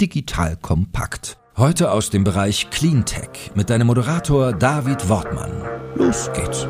digital kompakt. Heute aus dem Bereich Cleantech mit deinem Moderator David Wortmann. Los geht's.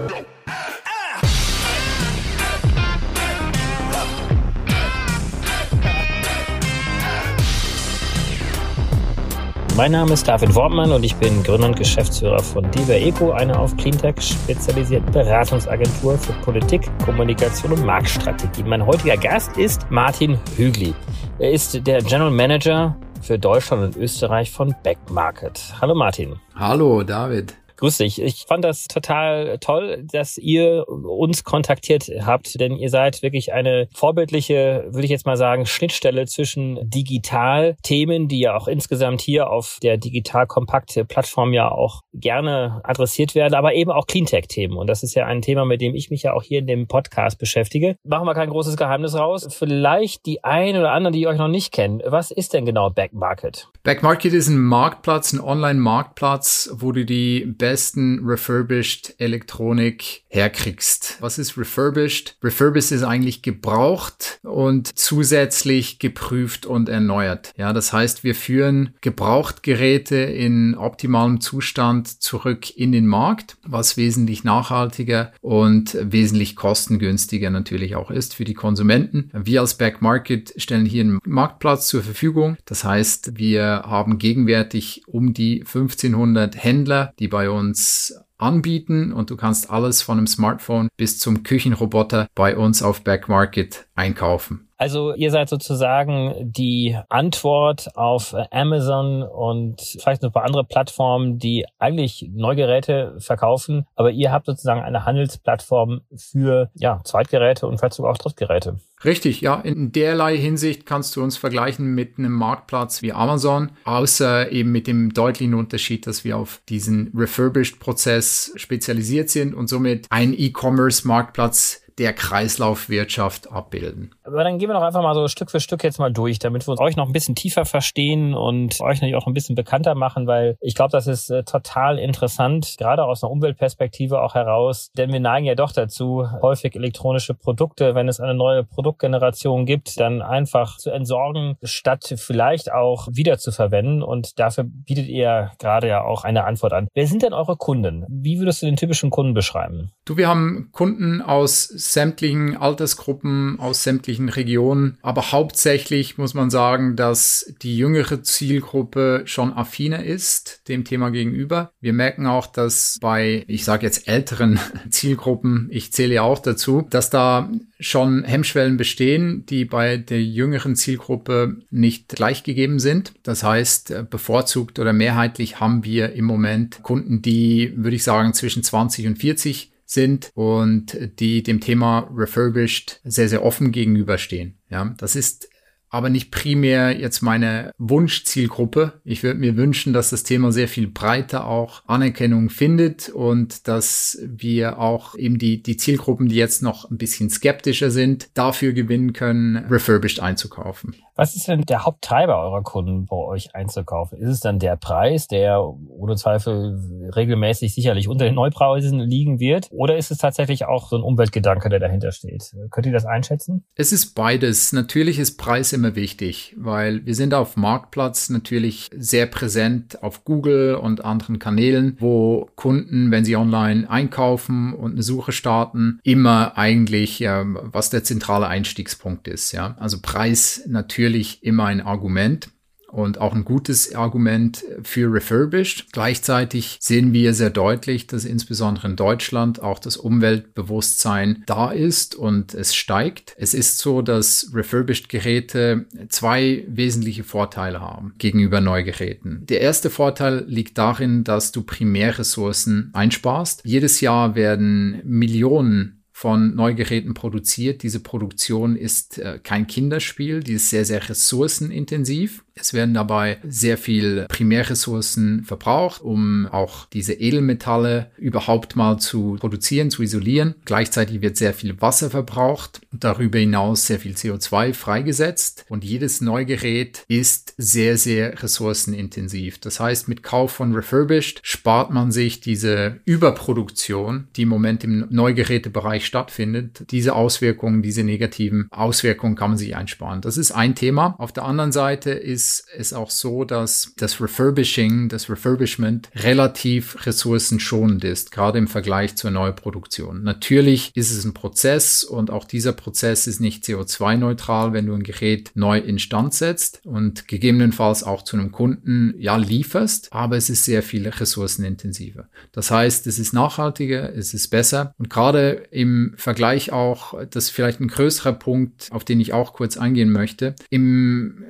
Mein Name ist David Wortmann und ich bin Gründer und Geschäftsführer von Diva Eco, einer auf Cleantech spezialisierten Beratungsagentur für Politik, Kommunikation und Marktstrategie. Mein heutiger Gast ist Martin Hügli. Er ist der General Manager für Deutschland und Österreich von Backmarket. Hallo Martin. Hallo David. Grüß dich. Ich fand das total toll, dass ihr uns kontaktiert habt, denn ihr seid wirklich eine vorbildliche, würde ich jetzt mal sagen, Schnittstelle zwischen Digital-Themen, die ja auch insgesamt hier auf der Digital-Kompakte-Plattform ja auch gerne adressiert werden, aber eben auch Cleantech-Themen. Und das ist ja ein Thema, mit dem ich mich ja auch hier in dem Podcast beschäftige. Machen wir kein großes Geheimnis raus. Vielleicht die einen oder anderen, die euch noch nicht kennen. Was ist denn genau Backmarket? Backmarket ist ein Marktplatz, ein Online-Marktplatz, wo du die besten refurbished Elektronik herkriegst. Was ist refurbished? Refurbished ist eigentlich gebraucht und zusätzlich geprüft und erneuert. Ja, das heißt, wir führen Gebrauchtgeräte in optimalem Zustand zurück in den Markt, was wesentlich nachhaltiger und wesentlich kostengünstiger natürlich auch ist für die Konsumenten. Wir als Back Market stellen hier einen Marktplatz zur Verfügung. Das heißt, wir haben gegenwärtig um die 1500 Händler, die bei uns uns anbieten und du kannst alles von einem Smartphone bis zum Küchenroboter bei uns auf Backmarket einkaufen. Also ihr seid sozusagen die Antwort auf Amazon und vielleicht noch ein paar andere Plattformen, die eigentlich Neugeräte verkaufen, aber ihr habt sozusagen eine Handelsplattform für ja, Zweitgeräte und vielleicht sogar auch Drittgeräte. Richtig, ja. In derlei Hinsicht kannst du uns vergleichen mit einem Marktplatz wie Amazon, außer eben mit dem deutlichen Unterschied, dass wir auf diesen Refurbished-Prozess spezialisiert sind und somit ein E-Commerce-Marktplatz der Kreislaufwirtschaft abbilden. Aber dann gehen wir doch einfach mal so Stück für Stück jetzt mal durch, damit wir euch noch ein bisschen tiefer verstehen und euch natürlich auch ein bisschen bekannter machen, weil ich glaube, das ist äh, total interessant, gerade aus einer Umweltperspektive auch heraus, denn wir neigen ja doch dazu, häufig elektronische Produkte, wenn es eine neue Produktgeneration gibt, dann einfach zu entsorgen, statt vielleicht auch wieder zu verwenden und dafür bietet ihr gerade ja auch eine Antwort an. Wer sind denn eure Kunden? Wie würdest du den typischen Kunden beschreiben? Du, wir haben Kunden aus sämtlichen Altersgruppen, aus sämtlichen Regionen. Aber hauptsächlich muss man sagen, dass die jüngere Zielgruppe schon affiner ist dem Thema gegenüber. Wir merken auch, dass bei, ich sage jetzt älteren Zielgruppen, ich zähle ja auch dazu, dass da schon Hemmschwellen bestehen, die bei der jüngeren Zielgruppe nicht gleichgegeben sind. Das heißt, bevorzugt oder mehrheitlich haben wir im Moment Kunden, die, würde ich sagen, zwischen 20 und 40 sind und die dem Thema refurbished sehr, sehr offen gegenüberstehen. Ja, das ist aber nicht primär jetzt meine Wunschzielgruppe. Ich würde mir wünschen, dass das Thema sehr viel breiter auch Anerkennung findet und dass wir auch eben die, die Zielgruppen, die jetzt noch ein bisschen skeptischer sind, dafür gewinnen können, refurbished einzukaufen. Was ist denn der Haupttreiber eurer Kunden bei euch einzukaufen? Ist es dann der Preis, der ohne Zweifel regelmäßig sicherlich unter den Neupreisen liegen wird? Oder ist es tatsächlich auch so ein Umweltgedanke, der dahinter steht? Könnt ihr das einschätzen? Es ist beides. Natürlich ist Preis immer wichtig, weil wir sind auf Marktplatz natürlich sehr präsent auf Google und anderen Kanälen, wo Kunden, wenn sie online einkaufen und eine Suche starten, immer eigentlich, ja, was der zentrale Einstiegspunkt ist. Ja, also Preis natürlich immer ein Argument und auch ein gutes Argument für refurbished. Gleichzeitig sehen wir sehr deutlich, dass insbesondere in Deutschland auch das Umweltbewusstsein da ist und es steigt. Es ist so, dass refurbished Geräte zwei wesentliche Vorteile haben gegenüber Neugeräten. Der erste Vorteil liegt darin, dass du Primärressourcen einsparst. Jedes Jahr werden Millionen von Neugeräten produziert. Diese Produktion ist äh, kein Kinderspiel, die ist sehr, sehr ressourcenintensiv. Es werden dabei sehr viel Primärressourcen verbraucht, um auch diese Edelmetalle überhaupt mal zu produzieren, zu isolieren. Gleichzeitig wird sehr viel Wasser verbraucht, darüber hinaus sehr viel CO2 freigesetzt und jedes Neugerät ist sehr, sehr ressourcenintensiv. Das heißt, mit Kauf von Refurbished spart man sich diese Überproduktion, die im Moment im Neugerätebereich stattfindet. Diese Auswirkungen, diese negativen Auswirkungen kann man sich einsparen. Das ist ein Thema. Auf der anderen Seite ist ist es auch so, dass das Refurbishing, das Refurbishment relativ ressourcenschonend ist, gerade im Vergleich zur Neuproduktion. Natürlich ist es ein Prozess und auch dieser Prozess ist nicht CO2-neutral, wenn du ein Gerät neu instand setzt und gegebenenfalls auch zu einem Kunden ja lieferst, aber es ist sehr viel ressourcenintensiver. Das heißt, es ist nachhaltiger, es ist besser und gerade im Vergleich auch, das ist vielleicht ein größerer Punkt, auf den ich auch kurz eingehen möchte, im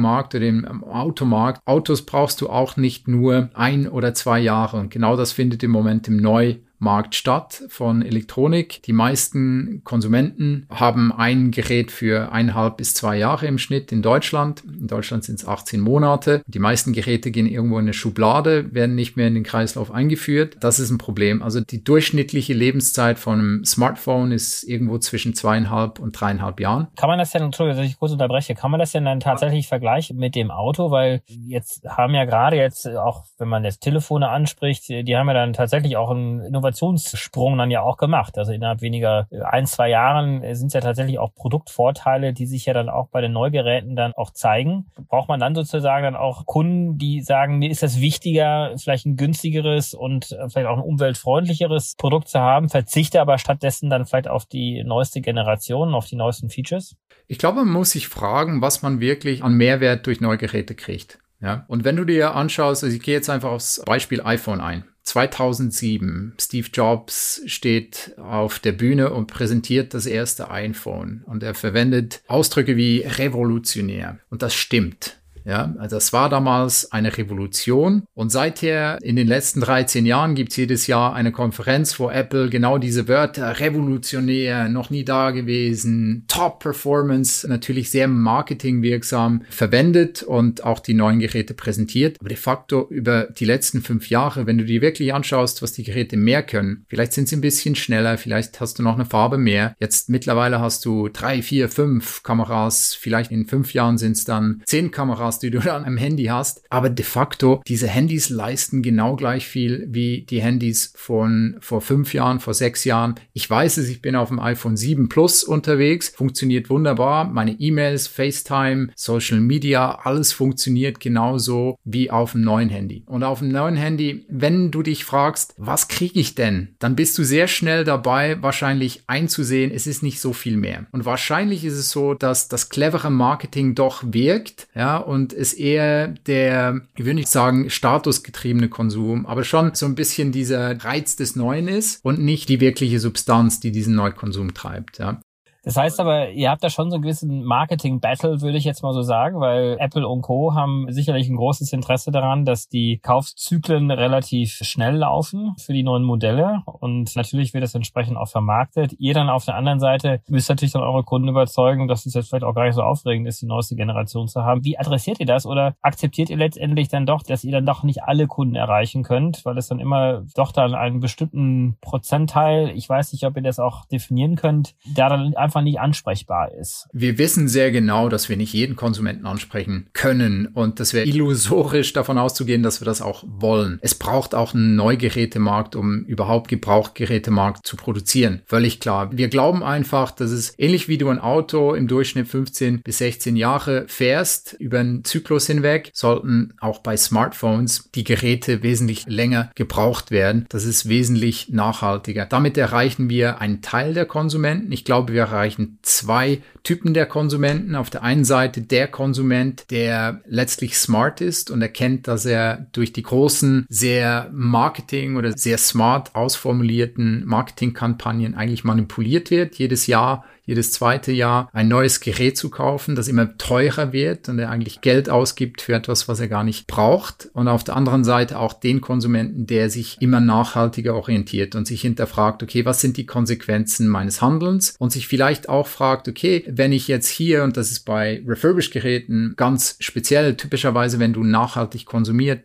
Gebrauchtwagenmarkt oder im Automarkt, Autos brauchst du auch nicht nur ein oder zwei Jahre. Und genau das findet im Moment im Neu Markt statt von Elektronik. Die meisten Konsumenten haben ein Gerät für eineinhalb bis zwei Jahre im Schnitt in Deutschland. In Deutschland sind es 18 Monate. Die meisten Geräte gehen irgendwo in eine Schublade, werden nicht mehr in den Kreislauf eingeführt. Das ist ein Problem. Also die durchschnittliche Lebenszeit von einem Smartphone ist irgendwo zwischen zweieinhalb und dreieinhalb Jahren. Kann man das denn, Entschuldigung, dass ich kurz unterbreche, kann man das denn dann tatsächlich vergleichen mit dem Auto? Weil jetzt haben ja gerade jetzt auch, wenn man jetzt Telefone anspricht, die haben ja dann tatsächlich auch ein Innovation Innovationssprung dann ja auch gemacht. Also innerhalb weniger äh, ein, zwei Jahren sind es ja tatsächlich auch Produktvorteile, die sich ja dann auch bei den Neugeräten dann auch zeigen. Braucht man dann sozusagen dann auch Kunden, die sagen, mir ist das wichtiger, vielleicht ein günstigeres und äh, vielleicht auch ein umweltfreundlicheres Produkt zu haben, verzichte aber stattdessen dann vielleicht auf die neueste Generation, auf die neuesten Features? Ich glaube, man muss sich fragen, was man wirklich an Mehrwert durch Neugeräte kriegt. Ja, und wenn du dir anschaust, also ich gehe jetzt einfach aufs Beispiel iPhone ein. 2007. Steve Jobs steht auf der Bühne und präsentiert das erste iPhone. Und er verwendet Ausdrücke wie revolutionär. Und das stimmt. Ja, also das war damals eine Revolution und seither in den letzten 13 Jahren gibt es jedes Jahr eine Konferenz, wo Apple genau diese Wörter revolutionär, noch nie da gewesen, Top Performance, natürlich sehr marketingwirksam verwendet und auch die neuen Geräte präsentiert. Aber de facto über die letzten fünf Jahre, wenn du dir wirklich anschaust, was die Geräte mehr können, vielleicht sind sie ein bisschen schneller, vielleicht hast du noch eine Farbe mehr. Jetzt mittlerweile hast du drei, vier, fünf Kameras, vielleicht in fünf Jahren sind es dann zehn Kameras hast, die du dann am Handy hast. Aber de facto, diese Handys leisten genau gleich viel wie die Handys von vor fünf Jahren, vor sechs Jahren. Ich weiß es, ich bin auf dem iPhone 7 Plus unterwegs, funktioniert wunderbar. Meine E-Mails, FaceTime, Social Media, alles funktioniert genauso wie auf dem neuen Handy. Und auf dem neuen Handy, wenn du dich fragst, was kriege ich denn, dann bist du sehr schnell dabei, wahrscheinlich einzusehen, es ist nicht so viel mehr. Und wahrscheinlich ist es so, dass das clevere Marketing doch wirkt, ja, und und ist eher der, ich will nicht sagen statusgetriebene Konsum, aber schon so ein bisschen dieser Reiz des Neuen ist und nicht die wirkliche Substanz, die diesen Neukonsum treibt. Ja. Das heißt aber, ihr habt da schon so einen gewissen Marketing-Battle, würde ich jetzt mal so sagen, weil Apple und Co. haben sicherlich ein großes Interesse daran, dass die Kaufzyklen relativ schnell laufen für die neuen Modelle und natürlich wird das entsprechend auch vermarktet. Ihr dann auf der anderen Seite müsst natürlich dann eure Kunden überzeugen, dass es jetzt vielleicht auch gar nicht so aufregend ist, die neueste Generation zu haben. Wie adressiert ihr das oder akzeptiert ihr letztendlich dann doch, dass ihr dann doch nicht alle Kunden erreichen könnt, weil es dann immer doch dann einen bestimmten Prozentteil, ich weiß nicht, ob ihr das auch definieren könnt, da dann einfach nicht ansprechbar ist. Wir wissen sehr genau, dass wir nicht jeden Konsumenten ansprechen können und das wäre illusorisch davon auszugehen, dass wir das auch wollen. Es braucht auch einen Neugerätemarkt, um überhaupt Gebrauchgerätemarkt zu produzieren. Völlig klar. Wir glauben einfach, dass es ähnlich wie du ein Auto im Durchschnitt 15 bis 16 Jahre fährst, über einen Zyklus hinweg, sollten auch bei Smartphones die Geräte wesentlich länger gebraucht werden. Das ist wesentlich nachhaltiger. Damit erreichen wir einen Teil der Konsumenten. Ich glaube, wir erreichen erreichen zwei Typen der Konsumenten. Auf der einen Seite der Konsument, der letztlich smart ist und erkennt, dass er durch die großen, sehr Marketing oder sehr smart ausformulierten Marketingkampagnen eigentlich manipuliert wird. Jedes Jahr jedes zweite Jahr ein neues Gerät zu kaufen, das immer teurer wird und er eigentlich Geld ausgibt für etwas, was er gar nicht braucht. Und auf der anderen Seite auch den Konsumenten, der sich immer nachhaltiger orientiert und sich hinterfragt, okay, was sind die Konsequenzen meines Handelns? Und sich vielleicht auch fragt, okay, wenn ich jetzt hier, und das ist bei Refurbished-Geräten ganz speziell, typischerweise, wenn du nachhaltig konsumierst,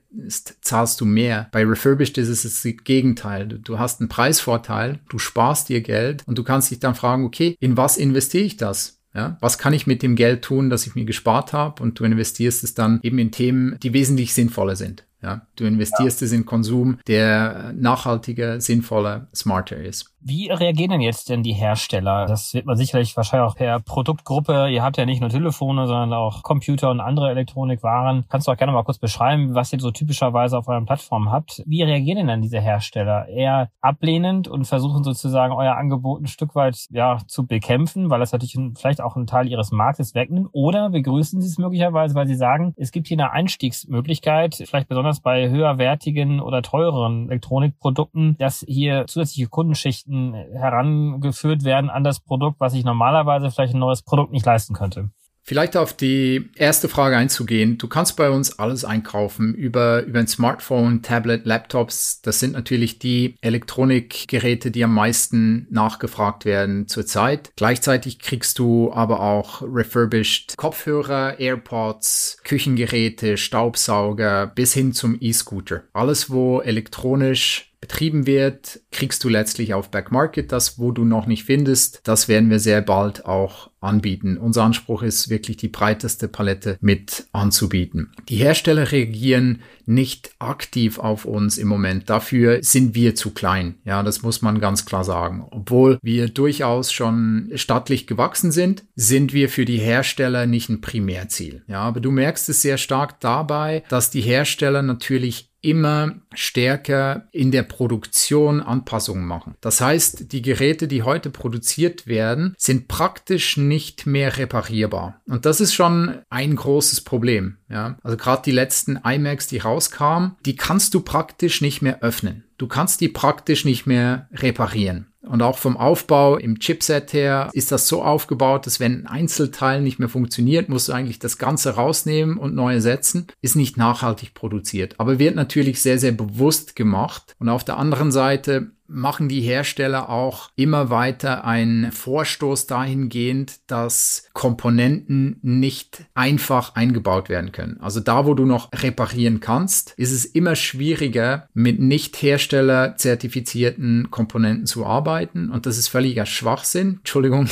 zahlst du mehr. Bei Refurbished ist es das Gegenteil. Du hast einen Preisvorteil, du sparst dir Geld und du kannst dich dann fragen, okay, in was investiere ich das? Ja, was kann ich mit dem Geld tun, das ich mir gespart habe? Und du investierst es dann eben in Themen, die wesentlich sinnvoller sind. Ja, du investierst ja. es in Konsum, der nachhaltiger, sinnvoller, smarter ist. Wie reagieren denn jetzt denn die Hersteller? Das wird man sicherlich wahrscheinlich auch per Produktgruppe. Ihr habt ja nicht nur Telefone, sondern auch Computer und andere Elektronikwaren. Kannst du auch gerne mal kurz beschreiben, was ihr so typischerweise auf euren Plattformen habt? Wie reagieren denn diese Hersteller? Eher ablehnend und versuchen sozusagen euer Angebot ein Stück weit ja zu bekämpfen, weil das natürlich vielleicht auch einen Teil ihres Marktes wegnimmt? Oder begrüßen sie es möglicherweise, weil sie sagen, es gibt hier eine Einstiegsmöglichkeit, vielleicht besonders bei höherwertigen oder teureren Elektronikprodukten, dass hier zusätzliche Kundenschichten Kunden herangeführt werden an das Produkt, was ich normalerweise vielleicht ein neues Produkt nicht leisten könnte. Vielleicht auf die erste Frage einzugehen. Du kannst bei uns alles einkaufen über, über ein Smartphone, Tablet, Laptops. Das sind natürlich die Elektronikgeräte, die am meisten nachgefragt werden zurzeit. Gleichzeitig kriegst du aber auch refurbished Kopfhörer, AirPods, Küchengeräte, Staubsauger bis hin zum E-Scooter. Alles, wo elektronisch betrieben wird, kriegst du letztlich auf Backmarket das, wo du noch nicht findest. Das werden wir sehr bald auch anbieten. Unser Anspruch ist wirklich die breiteste Palette mit anzubieten. Die Hersteller reagieren nicht aktiv auf uns im Moment. Dafür sind wir zu klein. Ja, das muss man ganz klar sagen. Obwohl wir durchaus schon stattlich gewachsen sind, sind wir für die Hersteller nicht ein Primärziel. Ja, aber du merkst es sehr stark dabei, dass die Hersteller natürlich immer stärker in der Produktion Anpassungen machen. Das heißt, die Geräte, die heute produziert werden, sind praktisch nicht mehr reparierbar. Und das ist schon ein großes Problem. Ja? Also gerade die letzten iMacs, die rauskamen, die kannst du praktisch nicht mehr öffnen. Du kannst die praktisch nicht mehr reparieren. Und auch vom Aufbau im Chipset her ist das so aufgebaut, dass wenn ein Einzelteil nicht mehr funktioniert, musst du eigentlich das Ganze rausnehmen und neu ersetzen. Ist nicht nachhaltig produziert, aber wird natürlich sehr, sehr bewusst gemacht. Und auf der anderen Seite machen die Hersteller auch immer weiter einen Vorstoß dahingehend, dass Komponenten nicht einfach eingebaut werden können. Also da, wo du noch reparieren kannst, ist es immer schwieriger, mit nicht herstellerzertifizierten Komponenten zu arbeiten. Und das ist völliger Schwachsinn. Entschuldigung,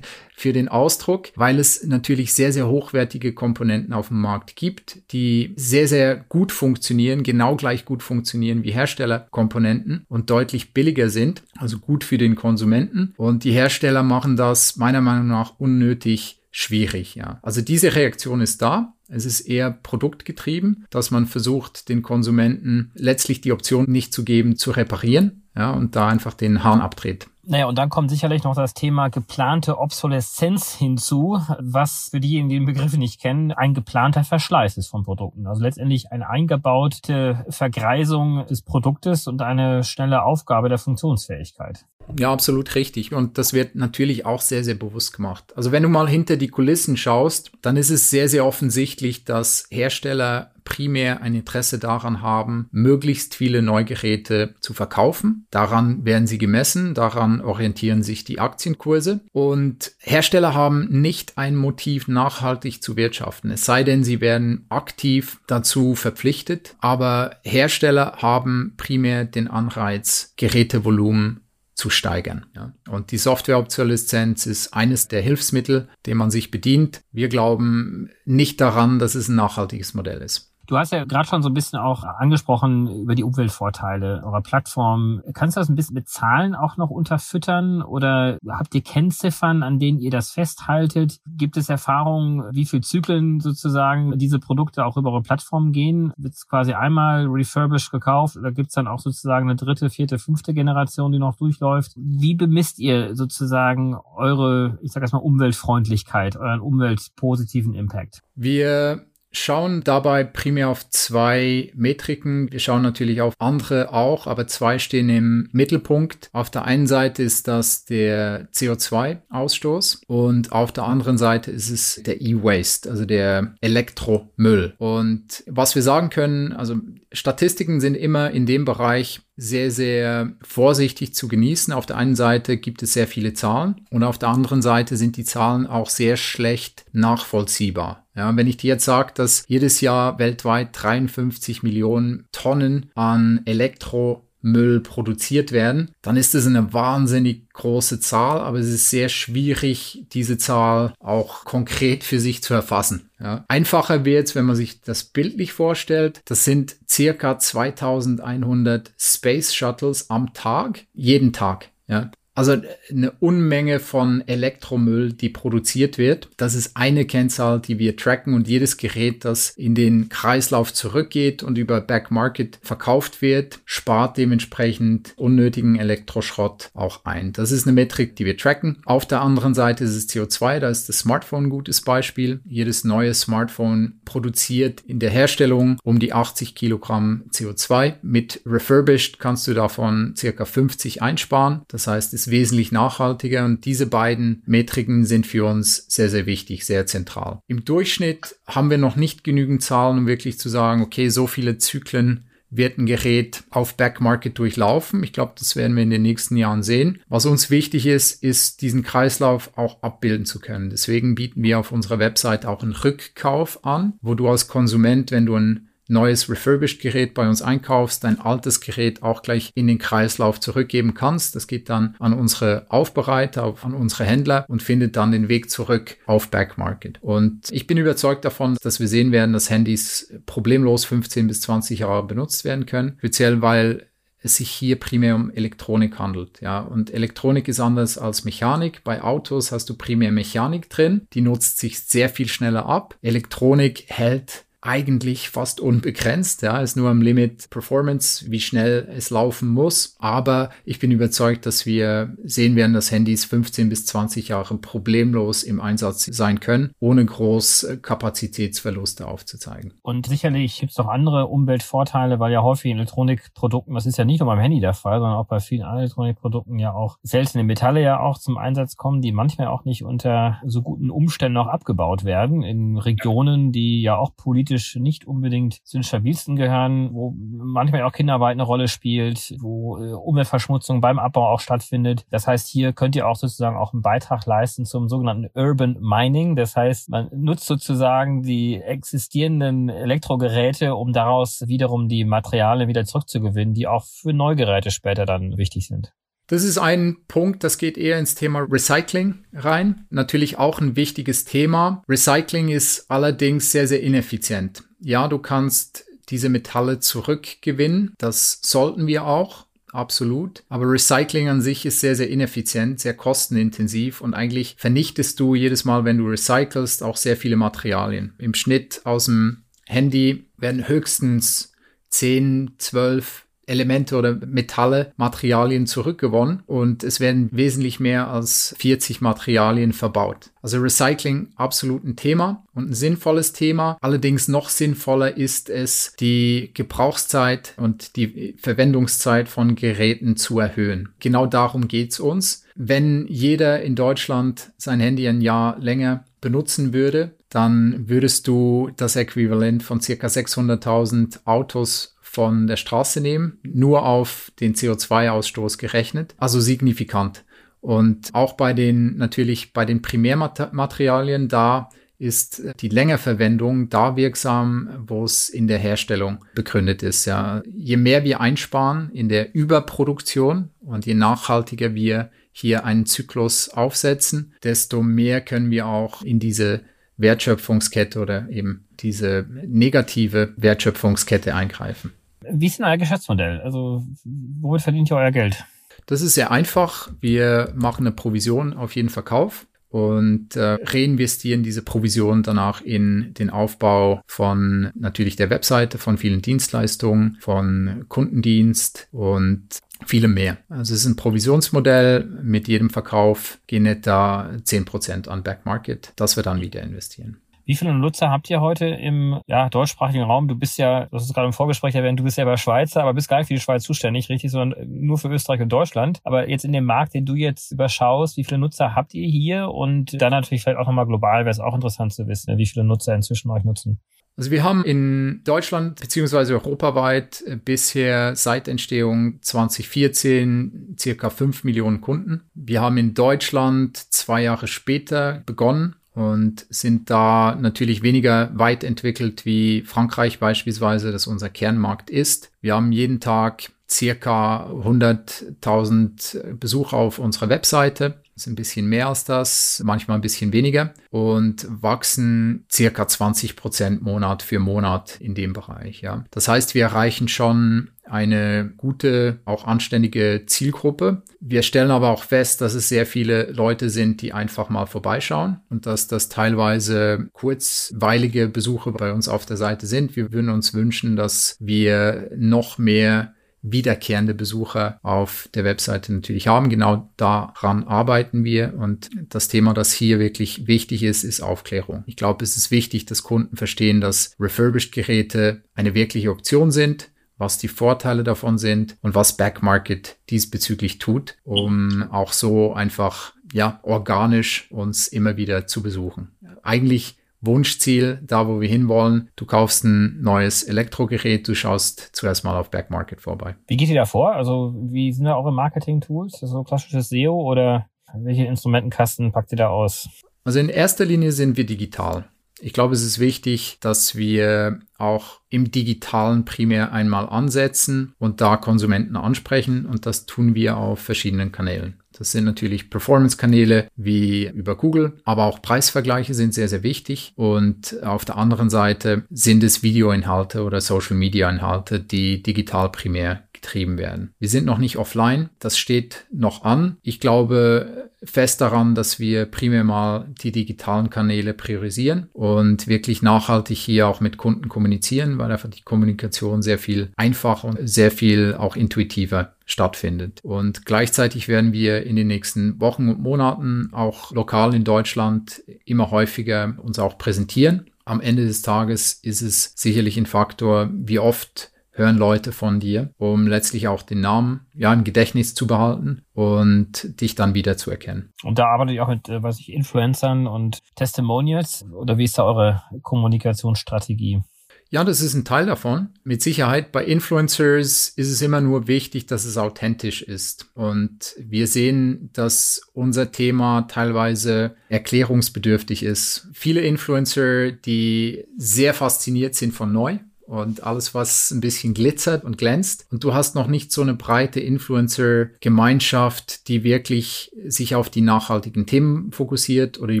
für den Ausdruck, weil es natürlich sehr, sehr hochwertige Komponenten auf dem Markt gibt, die sehr, sehr gut funktionieren, genau gleich gut funktionieren wie Herstellerkomponenten und deutlich billiger sind, also gut für den Konsumenten. Und die Hersteller machen das meiner Meinung nach unnötig schwierig, ja. Also diese Reaktion ist da. Es ist eher produktgetrieben, dass man versucht, den Konsumenten letztlich die Option nicht zu geben, zu reparieren, ja, und da einfach den Hahn abdreht. Naja, und dann kommt sicherlich noch das Thema geplante Obsoleszenz hinzu, was für diejenigen, die den Begriff nicht kennen, ein geplanter Verschleiß ist von Produkten. Also letztendlich eine eingebaute Vergreisung des Produktes und eine schnelle Aufgabe der Funktionsfähigkeit. Ja, absolut richtig. Und das wird natürlich auch sehr, sehr bewusst gemacht. Also wenn du mal hinter die Kulissen schaust, dann ist es sehr, sehr offensichtlich, dass Hersteller primär ein Interesse daran haben, möglichst viele Neugeräte zu verkaufen. Daran werden sie gemessen, daran orientieren sich die Aktienkurse. Und Hersteller haben nicht ein Motiv, nachhaltig zu wirtschaften, es sei denn, sie werden aktiv dazu verpflichtet. Aber Hersteller haben primär den Anreiz, Gerätevolumen zu steigern. Ja. Und die Softwareobsoleszenz ist eines der Hilfsmittel, dem man sich bedient. Wir glauben nicht daran, dass es ein nachhaltiges Modell ist. Du hast ja gerade schon so ein bisschen auch angesprochen über die Umweltvorteile eurer Plattform. Kannst du das ein bisschen mit Zahlen auch noch unterfüttern oder habt ihr Kennziffern, an denen ihr das festhaltet? Gibt es Erfahrungen, wie viel Zyklen sozusagen diese Produkte auch über eure Plattform gehen? Wird es quasi einmal refurbished gekauft oder gibt es dann auch sozusagen eine dritte, vierte, fünfte Generation, die noch durchläuft? Wie bemisst ihr sozusagen eure, ich sag erstmal, Umweltfreundlichkeit, euren umweltpositiven Impact? Wir schauen dabei primär auf zwei Metriken. Wir schauen natürlich auf andere auch, aber zwei stehen im Mittelpunkt. Auf der einen Seite ist das der CO2-Ausstoß und auf der anderen Seite ist es der E-Waste, also der Elektromüll. Und was wir sagen können, also Statistiken sind immer in dem Bereich sehr, sehr vorsichtig zu genießen. Auf der einen Seite gibt es sehr viele Zahlen und auf der anderen Seite sind die Zahlen auch sehr schlecht nachvollziehbar. Ja, wenn ich dir jetzt sage, dass jedes Jahr weltweit 53 Millionen Tonnen an Elektro Müll produziert werden, dann ist es eine wahnsinnig große Zahl, aber es ist sehr schwierig, diese Zahl auch konkret für sich zu erfassen. Ja. Einfacher wird es, wenn man sich das bildlich vorstellt. Das sind circa 2100 Space Shuttles am Tag, jeden Tag. Ja. Also eine Unmenge von Elektromüll, die produziert wird. Das ist eine Kennzahl, die wir tracken und jedes Gerät, das in den Kreislauf zurückgeht und über Backmarket verkauft wird, spart dementsprechend unnötigen Elektroschrott auch ein. Das ist eine Metrik, die wir tracken. Auf der anderen Seite ist es CO2, da ist das Smartphone ein gutes Beispiel. Jedes neue Smartphone produziert in der Herstellung um die 80 Kilogramm CO2. Mit Refurbished kannst du davon circa 50 einsparen. Das heißt, ist wesentlich nachhaltiger und diese beiden Metriken sind für uns sehr, sehr wichtig, sehr zentral. Im Durchschnitt haben wir noch nicht genügend Zahlen, um wirklich zu sagen, okay, so viele Zyklen wird ein Gerät auf Backmarket durchlaufen. Ich glaube, das werden wir in den nächsten Jahren sehen. Was uns wichtig ist, ist diesen Kreislauf auch abbilden zu können. Deswegen bieten wir auf unserer Website auch einen Rückkauf an, wo du als Konsument, wenn du ein neues Refurbished-Gerät bei uns einkaufst, dein altes Gerät auch gleich in den Kreislauf zurückgeben kannst. Das geht dann an unsere Aufbereiter, an unsere Händler und findet dann den Weg zurück auf Backmarket. Und ich bin überzeugt davon, dass wir sehen werden, dass Handys problemlos 15 bis 20 Jahre benutzt werden können. Speziell weil es sich hier primär um Elektronik handelt. Ja, und Elektronik ist anders als Mechanik. Bei Autos hast du primär Mechanik drin. Die nutzt sich sehr viel schneller ab. Elektronik hält eigentlich fast unbegrenzt. Ja, ist nur am Limit Performance, wie schnell es laufen muss. Aber ich bin überzeugt, dass wir sehen werden, dass Handys 15 bis 20 Jahre problemlos im Einsatz sein können, ohne groß Kapazitätsverluste aufzuzeigen. Und sicherlich gibt es noch andere Umweltvorteile, weil ja häufig in Elektronikprodukten, das ist ja nicht nur beim Handy der Fall, sondern auch bei vielen anderen Elektronikprodukten ja auch seltene Metalle ja auch zum Einsatz kommen, die manchmal auch nicht unter so guten Umständen auch abgebaut werden in Regionen, die ja auch politisch politisch nicht unbedingt zu den stabilsten gehören, wo manchmal auch Kinderarbeit eine Rolle spielt, wo äh, Umweltverschmutzung beim Abbau auch stattfindet. Das heißt, hier könnt ihr auch sozusagen auch einen Beitrag leisten zum sogenannten Urban Mining. Das heißt, man nutzt sozusagen die existierenden Elektrogeräte, um daraus wiederum die Materialien wieder zurückzugewinnen, die auch für Neugeräte später dann wichtig sind. Das ist ein Punkt, das geht eher ins Thema Recycling rein. Natürlich auch ein wichtiges Thema. Recycling ist allerdings sehr, sehr ineffizient. Ja, du kannst diese Metalle zurückgewinnen. Das sollten wir auch. Absolut. Aber Recycling an sich ist sehr, sehr ineffizient, sehr kostenintensiv und eigentlich vernichtest du jedes Mal, wenn du recycelst, auch sehr viele Materialien. Im Schnitt aus dem Handy werden höchstens 10, 12 Elemente oder Metalle, Materialien zurückgewonnen und es werden wesentlich mehr als 40 Materialien verbaut. Also Recycling absolut ein Thema und ein sinnvolles Thema. Allerdings noch sinnvoller ist es, die Gebrauchszeit und die Verwendungszeit von Geräten zu erhöhen. Genau darum geht's uns. Wenn jeder in Deutschland sein Handy ein Jahr länger benutzen würde, dann würdest du das Äquivalent von circa 600.000 Autos von der Straße nehmen, nur auf den CO2-Ausstoß gerechnet, also signifikant. Und auch bei den, natürlich bei den Primärmaterialien, da ist die Längerverwendung da wirksam, wo es in der Herstellung begründet ist. Ja. Je mehr wir einsparen in der Überproduktion und je nachhaltiger wir hier einen Zyklus aufsetzen, desto mehr können wir auch in diese Wertschöpfungskette oder eben diese negative Wertschöpfungskette eingreifen. Wie ist denn euer Geschäftsmodell? Also, womit verdient ihr euer Geld? Das ist sehr einfach. Wir machen eine Provision auf jeden Verkauf und äh, reinvestieren diese Provision danach in den Aufbau von natürlich der Webseite, von vielen Dienstleistungen, von Kundendienst und vielem mehr. Also es ist ein Provisionsmodell. Mit jedem Verkauf gehen etwa 10% an Backmarket, das wir dann wieder investieren. Wie viele Nutzer habt ihr heute im ja, deutschsprachigen Raum? Du bist ja, das ist gerade im Vorgespräch erwähnt, du bist ja bei Schweizer, aber bist gar nicht für die Schweiz zuständig, richtig, sondern nur für Österreich und Deutschland. Aber jetzt in dem Markt, den du jetzt überschaust, wie viele Nutzer habt ihr hier? Und dann natürlich vielleicht auch nochmal global, wäre es auch interessant zu wissen, wie viele Nutzer inzwischen euch nutzen. Also wir haben in Deutschland beziehungsweise europaweit bisher seit Entstehung 2014 circa 5 Millionen Kunden. Wir haben in Deutschland zwei Jahre später begonnen und sind da natürlich weniger weit entwickelt wie Frankreich beispielsweise, das unser Kernmarkt ist. Wir haben jeden Tag circa 100.000 Besucher auf unserer Webseite. Das ist ein bisschen mehr als das, manchmal ein bisschen weniger und wachsen circa 20 Prozent Monat für Monat in dem Bereich. Ja. Das heißt, wir erreichen schon eine gute, auch anständige Zielgruppe. Wir stellen aber auch fest, dass es sehr viele Leute sind, die einfach mal vorbeischauen und dass das teilweise kurzweilige Besuche bei uns auf der Seite sind. Wir würden uns wünschen, dass wir noch mehr wiederkehrende Besucher auf der Webseite natürlich haben. Genau daran arbeiten wir. Und das Thema, das hier wirklich wichtig ist, ist Aufklärung. Ich glaube, es ist wichtig, dass Kunden verstehen, dass refurbished Geräte eine wirkliche Option sind was die Vorteile davon sind und was Backmarket diesbezüglich tut, um auch so einfach ja organisch uns immer wieder zu besuchen. Eigentlich Wunschziel, da wo wir hinwollen. Du kaufst ein neues Elektrogerät, du schaust zuerst mal auf Backmarket vorbei. Wie geht ihr da vor? Also wie sind da eure Marketing-Tools? So klassisches SEO oder welche Instrumentenkasten packt ihr da aus? Also in erster Linie sind wir digital. Ich glaube, es ist wichtig, dass wir auch im digitalen primär einmal ansetzen und da Konsumenten ansprechen und das tun wir auf verschiedenen Kanälen. Das sind natürlich Performance-Kanäle wie über Google, aber auch Preisvergleiche sind sehr, sehr wichtig. Und auf der anderen Seite sind es Videoinhalte oder Social-Media-Inhalte, die digital primär getrieben werden. Wir sind noch nicht offline, das steht noch an. Ich glaube, fest daran, dass wir primär mal die digitalen Kanäle priorisieren und wirklich nachhaltig hier auch mit Kunden kommunizieren, weil einfach die Kommunikation sehr viel einfacher und sehr viel auch intuitiver stattfindet. Und gleichzeitig werden wir in den nächsten Wochen und Monaten auch lokal in Deutschland immer häufiger uns auch präsentieren. Am Ende des Tages ist es sicherlich ein Faktor, wie oft hören Leute von dir, um letztlich auch den Namen ja im Gedächtnis zu behalten und dich dann wieder zu erkennen. Und da arbeitet ihr auch mit, äh, was ich, Influencern und Testimonials oder wie ist da eure Kommunikationsstrategie? Ja, das ist ein Teil davon. Mit Sicherheit bei Influencers ist es immer nur wichtig, dass es authentisch ist. Und wir sehen, dass unser Thema teilweise erklärungsbedürftig ist. Viele Influencer, die sehr fasziniert sind von neu, und alles, was ein bisschen glitzert und glänzt. Und du hast noch nicht so eine breite Influencer-Gemeinschaft, die wirklich sich auf die nachhaltigen Themen fokussiert oder die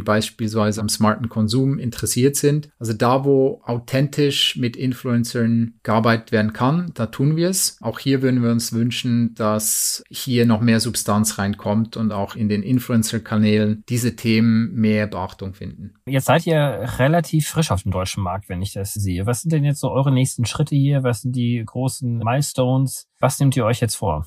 beispielsweise am smarten Konsum interessiert sind. Also da, wo authentisch mit Influencern gearbeitet werden kann, da tun wir es. Auch hier würden wir uns wünschen, dass hier noch mehr Substanz reinkommt und auch in den Influencer-Kanälen diese Themen mehr Beachtung finden. Jetzt seid ihr relativ frisch auf dem deutschen Markt, wenn ich das sehe. Was sind denn jetzt so eure nächsten Schritte hier? Was sind die großen Milestones? Was nehmt ihr euch jetzt vor?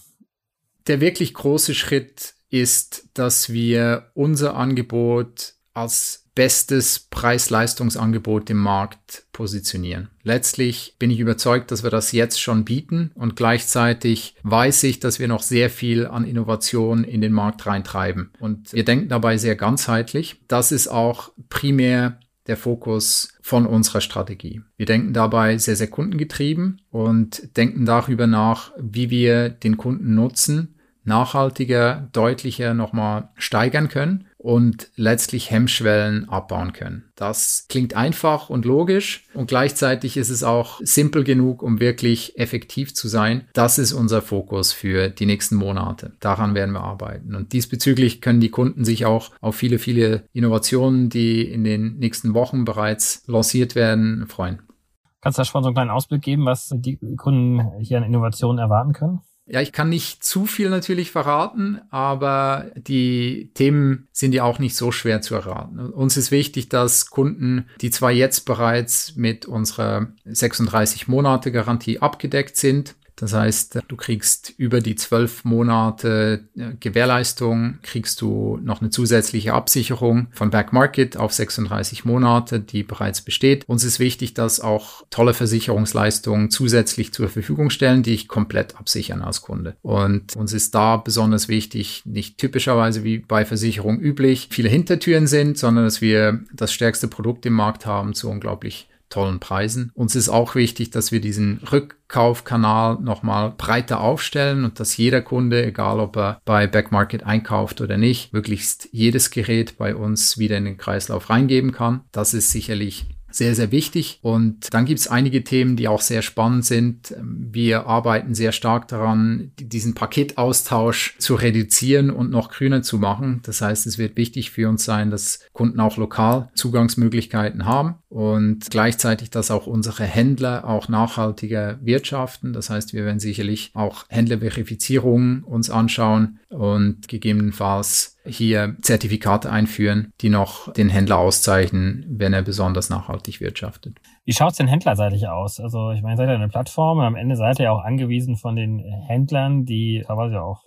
Der wirklich große Schritt ist, dass wir unser Angebot als bestes Preis-Leistungsangebot im Markt positionieren. Letztlich bin ich überzeugt, dass wir das jetzt schon bieten und gleichzeitig weiß ich, dass wir noch sehr viel an Innovation in den Markt reintreiben. Und wir denken dabei sehr ganzheitlich. Das ist auch primär der Fokus von unserer Strategie. Wir denken dabei sehr, sehr kundengetrieben und denken darüber nach, wie wir den Kunden nutzen, nachhaltiger, deutlicher nochmal steigern können und letztlich Hemmschwellen abbauen können. Das klingt einfach und logisch und gleichzeitig ist es auch simpel genug, um wirklich effektiv zu sein. Das ist unser Fokus für die nächsten Monate. Daran werden wir arbeiten. Und diesbezüglich können die Kunden sich auch auf viele, viele Innovationen, die in den nächsten Wochen bereits lanciert werden, freuen. Kannst du da schon so einen kleinen Ausblick geben, was die Kunden hier an Innovationen erwarten können? Ja, ich kann nicht zu viel natürlich verraten, aber die Themen sind ja auch nicht so schwer zu erraten. Uns ist wichtig, dass Kunden, die zwar jetzt bereits mit unserer 36 Monate Garantie abgedeckt sind, das heißt, du kriegst über die zwölf Monate äh, Gewährleistung, kriegst du noch eine zusätzliche Absicherung von Back Market auf 36 Monate, die bereits besteht. Uns ist wichtig, dass auch tolle Versicherungsleistungen zusätzlich zur Verfügung stellen, die ich komplett absichern als Kunde. Und uns ist da besonders wichtig, nicht typischerweise wie bei Versicherung üblich, viele Hintertüren sind, sondern dass wir das stärkste Produkt im Markt haben zu unglaublich tollen Preisen. Uns ist auch wichtig, dass wir diesen Rückkaufkanal nochmal breiter aufstellen und dass jeder Kunde, egal ob er bei Backmarket einkauft oder nicht, möglichst jedes Gerät bei uns wieder in den Kreislauf reingeben kann. Das ist sicherlich sehr, sehr wichtig. Und dann gibt es einige Themen, die auch sehr spannend sind. Wir arbeiten sehr stark daran, diesen Paketaustausch zu reduzieren und noch grüner zu machen. Das heißt, es wird wichtig für uns sein, dass Kunden auch lokal Zugangsmöglichkeiten haben und gleichzeitig, dass auch unsere Händler auch nachhaltiger wirtschaften. Das heißt, wir werden sicherlich auch Händlerverifizierungen uns anschauen und gegebenenfalls hier Zertifikate einführen, die noch den Händler auszeichnen, wenn er besonders nachhaltig wirtschaftet. Wie schaut es denn händlerseitig aus? Also ich meine, seid ihr eine Plattform und am Ende seid ihr auch angewiesen von den Händlern, die teilweise auch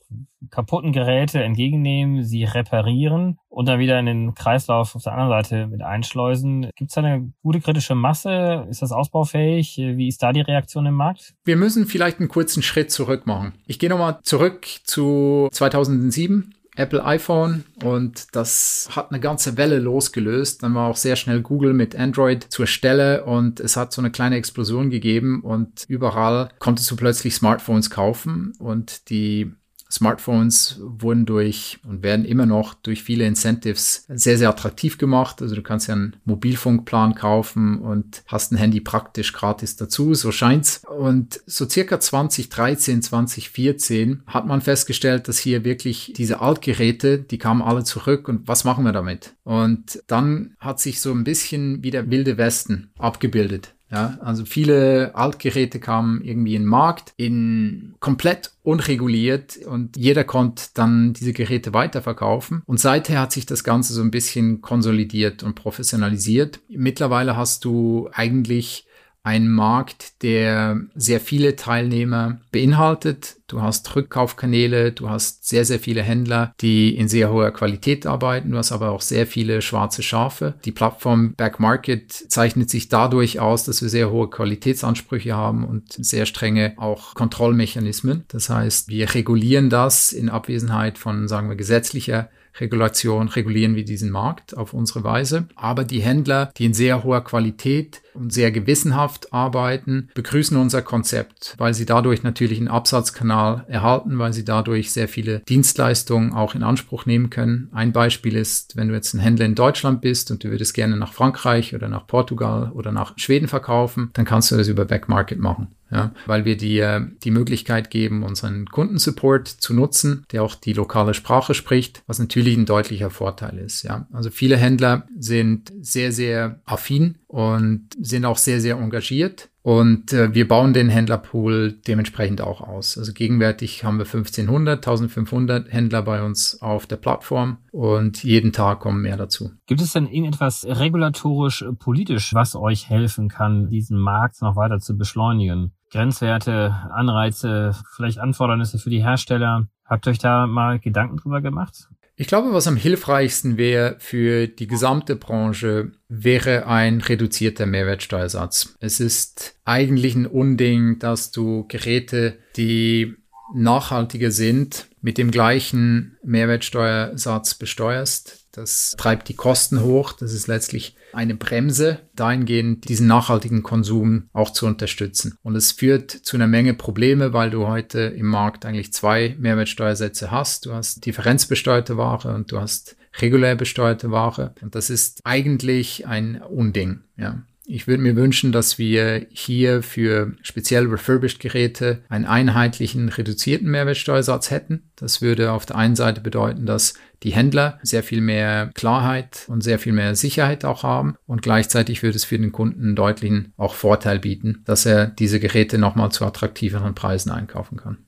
kaputten Geräte entgegennehmen, sie reparieren und dann wieder in den Kreislauf auf der anderen Seite mit einschleusen. Gibt es da eine gute kritische Masse? Ist das ausbaufähig? Wie ist da die Reaktion im Markt? Wir müssen vielleicht einen kurzen Schritt zurück machen. Ich gehe nochmal zurück zu 2007. Apple iPhone und das hat eine ganze Welle losgelöst. Dann war auch sehr schnell Google mit Android zur Stelle und es hat so eine kleine Explosion gegeben und überall konntest du plötzlich Smartphones kaufen und die Smartphones wurden durch und werden immer noch durch viele Incentives sehr, sehr attraktiv gemacht. Also du kannst ja einen Mobilfunkplan kaufen und hast ein Handy praktisch gratis dazu, so scheint's. Und so circa 2013, 2014 hat man festgestellt, dass hier wirklich diese Altgeräte, die kamen alle zurück und was machen wir damit? Und dann hat sich so ein bisschen wie der wilde Westen abgebildet. Ja, also viele Altgeräte kamen irgendwie in den Markt, in komplett unreguliert und jeder konnte dann diese Geräte weiterverkaufen. Und seither hat sich das Ganze so ein bisschen konsolidiert und professionalisiert. Mittlerweile hast du eigentlich ein Markt, der sehr viele Teilnehmer beinhaltet. Du hast Rückkaufkanäle, du hast sehr, sehr viele Händler, die in sehr hoher Qualität arbeiten. Du hast aber auch sehr viele schwarze Schafe. Die Plattform Backmarket zeichnet sich dadurch aus, dass wir sehr hohe Qualitätsansprüche haben und sehr strenge auch Kontrollmechanismen. Das heißt, wir regulieren das in Abwesenheit von, sagen wir, gesetzlicher Regulation regulieren wir diesen Markt auf unsere Weise. Aber die Händler, die in sehr hoher Qualität und sehr gewissenhaft arbeiten, begrüßen unser Konzept, weil sie dadurch natürlich einen Absatzkanal erhalten, weil sie dadurch sehr viele Dienstleistungen auch in Anspruch nehmen können. Ein Beispiel ist, wenn du jetzt ein Händler in Deutschland bist und du würdest gerne nach Frankreich oder nach Portugal oder nach Schweden verkaufen, dann kannst du das über Backmarket machen ja, weil wir dir die Möglichkeit geben, unseren Kundensupport zu nutzen, der auch die lokale Sprache spricht, was natürlich ein deutlicher Vorteil ist. Ja, also viele Händler sind sehr, sehr affin und sind auch sehr, sehr engagiert. Und äh, wir bauen den Händlerpool dementsprechend auch aus. Also gegenwärtig haben wir 1500, 1500 Händler bei uns auf der Plattform und jeden Tag kommen mehr dazu. Gibt es denn irgendetwas regulatorisch, politisch, was euch helfen kann, diesen Markt noch weiter zu beschleunigen? Grenzwerte, Anreize, vielleicht Anfordernisse für die Hersteller. Habt ihr euch da mal Gedanken drüber gemacht? Ich glaube, was am hilfreichsten wäre für die gesamte Branche, wäre ein reduzierter Mehrwertsteuersatz. Es ist eigentlich ein Unding, dass du Geräte, die nachhaltiger sind, mit dem gleichen Mehrwertsteuersatz besteuerst. Das treibt die Kosten hoch. Das ist letztlich eine Bremse, dahingehend diesen nachhaltigen Konsum auch zu unterstützen. Und es führt zu einer Menge Probleme, weil du heute im Markt eigentlich zwei Mehrwertsteuersätze hast. Du hast differenzbesteuerte Ware und du hast regulär besteuerte Ware. Und das ist eigentlich ein Unding. Ja. Ich würde mir wünschen, dass wir hier für speziell refurbished Geräte einen einheitlichen reduzierten Mehrwertsteuersatz hätten. Das würde auf der einen Seite bedeuten, dass die Händler sehr viel mehr Klarheit und sehr viel mehr Sicherheit auch haben und gleichzeitig würde es für den Kunden einen deutlichen auch Vorteil bieten, dass er diese Geräte nochmal zu attraktiveren Preisen einkaufen kann.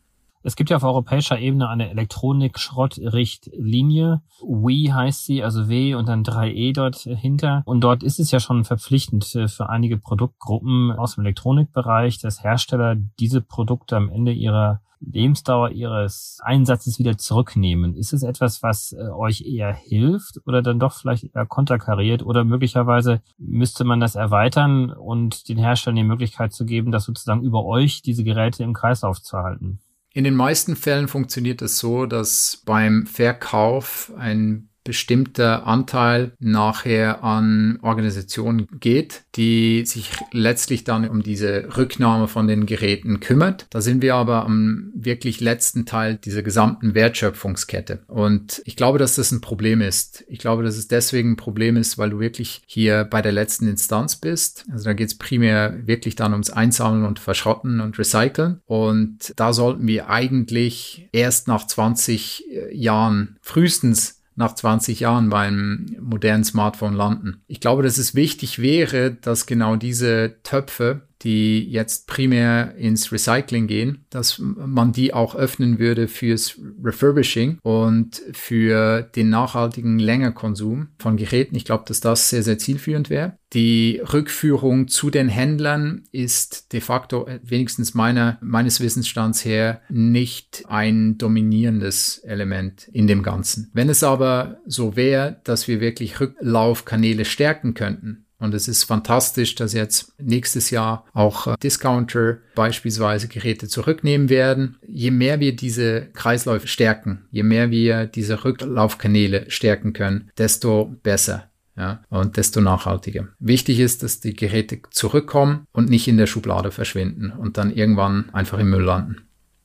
Es gibt ja auf europäischer Ebene eine Elektronik-Schrottrichtlinie. WE heißt sie, also W und dann 3E dort hinter. Und dort ist es ja schon verpflichtend für einige Produktgruppen aus dem Elektronikbereich, dass Hersteller diese Produkte am Ende ihrer Lebensdauer ihres Einsatzes wieder zurücknehmen. Ist es etwas, was äh, euch eher hilft oder dann doch vielleicht eher konterkariert oder möglicherweise müsste man das erweitern und den Herstellern die Möglichkeit zu geben, das sozusagen über euch diese Geräte im Kreislauf zu halten? In den meisten Fällen funktioniert es so, dass beim Verkauf ein bestimmter Anteil nachher an Organisationen geht, die sich letztlich dann um diese Rücknahme von den Geräten kümmert. Da sind wir aber am wirklich letzten Teil dieser gesamten Wertschöpfungskette. Und ich glaube, dass das ein Problem ist. Ich glaube, dass es deswegen ein Problem ist, weil du wirklich hier bei der letzten Instanz bist. Also da geht es primär wirklich dann ums Einsammeln und Verschrotten und Recyceln. Und da sollten wir eigentlich erst nach 20 Jahren frühestens nach 20 Jahren beim modernen Smartphone landen. Ich glaube, dass es wichtig wäre, dass genau diese Töpfe die jetzt primär ins Recycling gehen, dass man die auch öffnen würde fürs Refurbishing und für den nachhaltigen Längerkonsum von Geräten. Ich glaube, dass das sehr, sehr zielführend wäre. Die Rückführung zu den Händlern ist de facto, wenigstens meiner, meines Wissensstands her, nicht ein dominierendes Element in dem Ganzen. Wenn es aber so wäre, dass wir wirklich Rücklaufkanäle stärken könnten, und es ist fantastisch, dass jetzt nächstes Jahr auch äh, Discounter beispielsweise Geräte zurücknehmen werden. Je mehr wir diese Kreisläufe stärken, je mehr wir diese Rücklaufkanäle stärken können, desto besser. Ja, und desto nachhaltiger. Wichtig ist, dass die Geräte zurückkommen und nicht in der Schublade verschwinden und dann irgendwann einfach im Müll landen.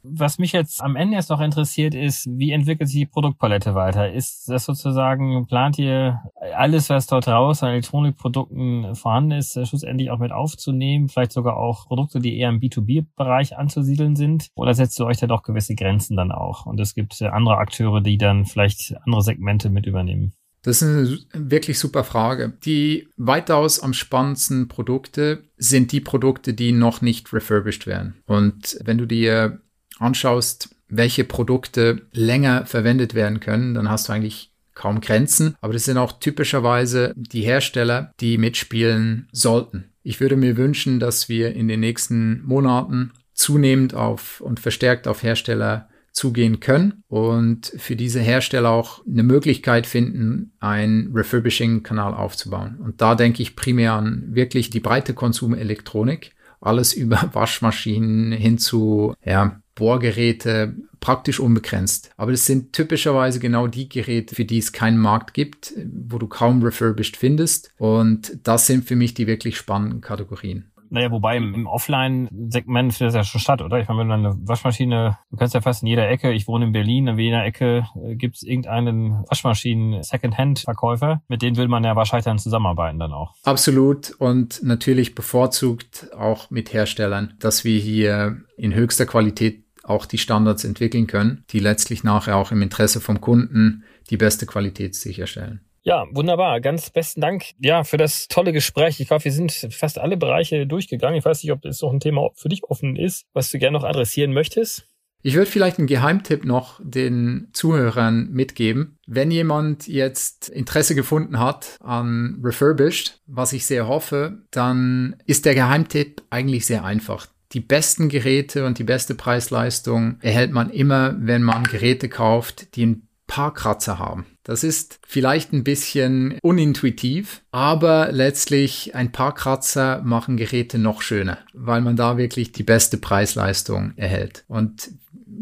Was mich jetzt am Ende erst noch interessiert, ist, wie entwickelt sich die Produktpalette weiter? Ist das sozusagen, plant ihr alles, was dort raus an Elektronikprodukten vorhanden ist, schlussendlich auch mit aufzunehmen? Vielleicht sogar auch Produkte, die eher im B2B-Bereich anzusiedeln sind? Oder setzt ihr euch da doch gewisse Grenzen dann auch? Und es gibt andere Akteure, die dann vielleicht andere Segmente mit übernehmen? Das ist eine wirklich super Frage. Die weitaus am spannendsten Produkte sind die Produkte, die noch nicht refurbished werden. Und wenn du dir anschaust, welche Produkte länger verwendet werden können, dann hast du eigentlich kaum Grenzen. Aber das sind auch typischerweise die Hersteller, die mitspielen sollten. Ich würde mir wünschen, dass wir in den nächsten Monaten zunehmend auf und verstärkt auf Hersteller zugehen können und für diese Hersteller auch eine Möglichkeit finden, einen Refurbishing-Kanal aufzubauen. Und da denke ich primär an wirklich die breite Konsumelektronik, alles über Waschmaschinen hin zu ja, Bohrgeräte praktisch unbegrenzt. Aber das sind typischerweise genau die Geräte, für die es keinen Markt gibt, wo du kaum refurbished findest. Und das sind für mich die wirklich spannenden Kategorien. Naja, wobei im, Offline-Segment findet das ja schon statt, oder? Ich meine, wenn du eine Waschmaschine, du kannst ja fast in jeder Ecke, ich wohne in Berlin, in jeder Ecke äh, gibt es irgendeinen Waschmaschinen-Second-Hand-Verkäufer, mit denen will man ja wahrscheinlich dann zusammenarbeiten dann auch. Absolut und natürlich bevorzugt auch mit Herstellern, dass wir hier in höchster Qualität auch die Standards entwickeln können, die letztlich nachher auch im Interesse vom Kunden die beste Qualität sicherstellen. Ja, wunderbar. Ganz besten Dank ja, für das tolle Gespräch. Ich glaube, wir sind fast alle Bereiche durchgegangen. Ich weiß nicht, ob das noch ein Thema für dich offen ist, was du gerne noch adressieren möchtest. Ich würde vielleicht einen Geheimtipp noch den Zuhörern mitgeben. Wenn jemand jetzt Interesse gefunden hat an Refurbished, was ich sehr hoffe, dann ist der Geheimtipp eigentlich sehr einfach die besten Geräte und die beste Preisleistung erhält man immer, wenn man Geräte kauft, die ein paar Kratzer haben. Das ist vielleicht ein bisschen unintuitiv, aber letztlich ein paar Kratzer machen Geräte noch schöner, weil man da wirklich die beste Preisleistung erhält. Und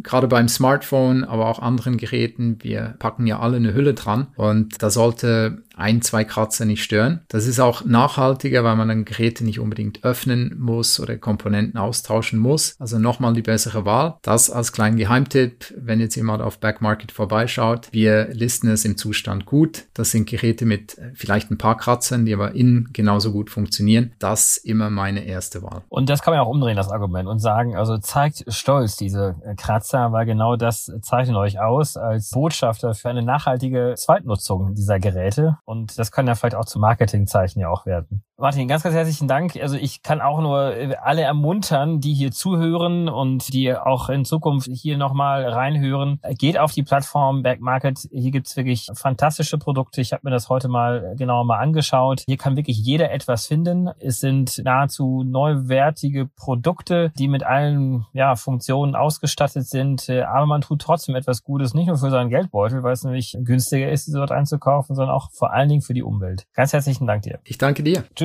gerade beim Smartphone, aber auch anderen Geräten, wir packen ja alle eine Hülle dran und da sollte ein, zwei Kratzer nicht stören. Das ist auch nachhaltiger, weil man dann Geräte nicht unbedingt öffnen muss oder Komponenten austauschen muss. Also nochmal die bessere Wahl. Das als kleinen Geheimtipp, wenn jetzt jemand auf Backmarket vorbeischaut. Wir listen es im Zustand gut. Das sind Geräte mit vielleicht ein paar Kratzern, die aber innen genauso gut funktionieren. Das immer meine erste Wahl. Und das kann man auch umdrehen, das Argument, und sagen, also zeigt stolz diese Kratzer, weil genau das zeichnet euch aus als Botschafter für eine nachhaltige Zweitnutzung dieser Geräte. Und das kann ja vielleicht auch zum Marketingzeichen ja auch werden. Martin, ganz, ganz herzlichen Dank. Also ich kann auch nur äh, alle ermuntern, die hier zuhören und die auch in Zukunft hier nochmal reinhören. Geht auf die Plattform Backmarket. Hier gibt's wirklich fantastische Produkte. Ich habe mir das heute mal genauer mal angeschaut. Hier kann wirklich jeder etwas finden. Es sind nahezu neuwertige Produkte, die mit allen ja, Funktionen ausgestattet sind. Äh, aber man tut trotzdem etwas Gutes, nicht nur für seinen Geldbeutel, weil es nämlich günstiger ist, sie dort einzukaufen, sondern auch vor allen Dingen für die Umwelt. Ganz herzlichen Dank dir. Ich danke dir. Tschüss.